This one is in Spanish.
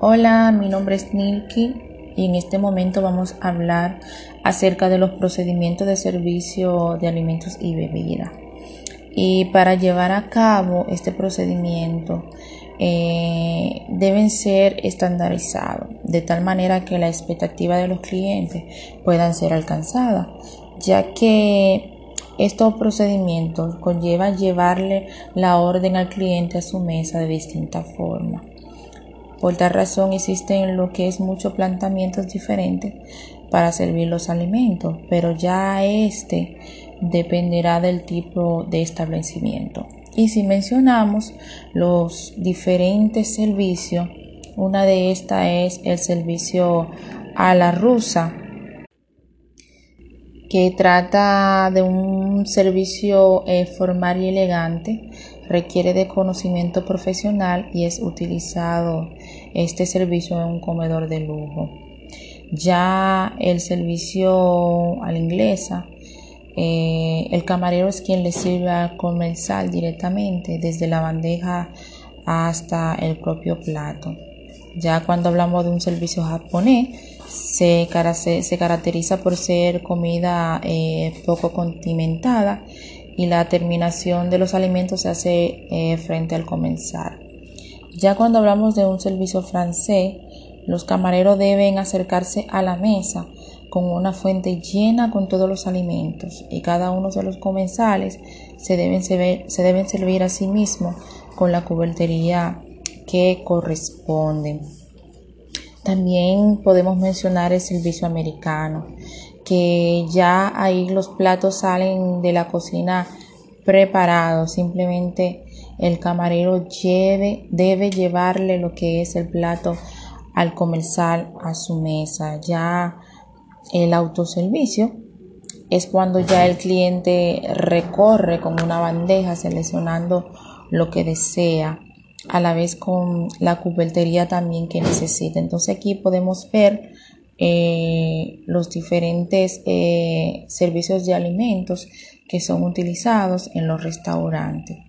Hola, mi nombre es Nilki y en este momento vamos a hablar acerca de los procedimientos de servicio de alimentos y bebidas. Y para llevar a cabo este procedimiento eh, deben ser estandarizados de tal manera que la expectativa de los clientes puedan ser alcanzadas, ya que estos procedimientos conllevan llevarle la orden al cliente a su mesa de distinta forma. Por tal razón existen lo que es muchos planteamientos diferentes para servir los alimentos, pero ya este dependerá del tipo de establecimiento. Y si mencionamos los diferentes servicios, una de estas es el servicio a la rusa, que trata de un servicio eh, formal y elegante, requiere de conocimiento profesional y es utilizado este servicio en un comedor de lujo. Ya el servicio a la inglesa, eh, el camarero es quien le sirve al comensal directamente desde la bandeja hasta el propio plato. Ya cuando hablamos de un servicio japonés, se, caracteriza por ser comida eh, poco condimentada y la terminación de los alimentos se hace eh, frente al comenzar. Ya cuando hablamos de un servicio francés, los camareros deben acercarse a la mesa con una fuente llena con todos los alimentos y cada uno de los comensales se deben, se deben servir a sí mismo con la cubertería que corresponde. También podemos mencionar el servicio americano, que ya ahí los platos salen de la cocina preparados, simplemente el camarero lleve, debe llevarle lo que es el plato al comensal a su mesa. Ya el autoservicio es cuando ya el cliente recorre con una bandeja seleccionando lo que desea a la vez con la cubertería también que necesita. Entonces aquí podemos ver eh, los diferentes eh, servicios de alimentos que son utilizados en los restaurantes.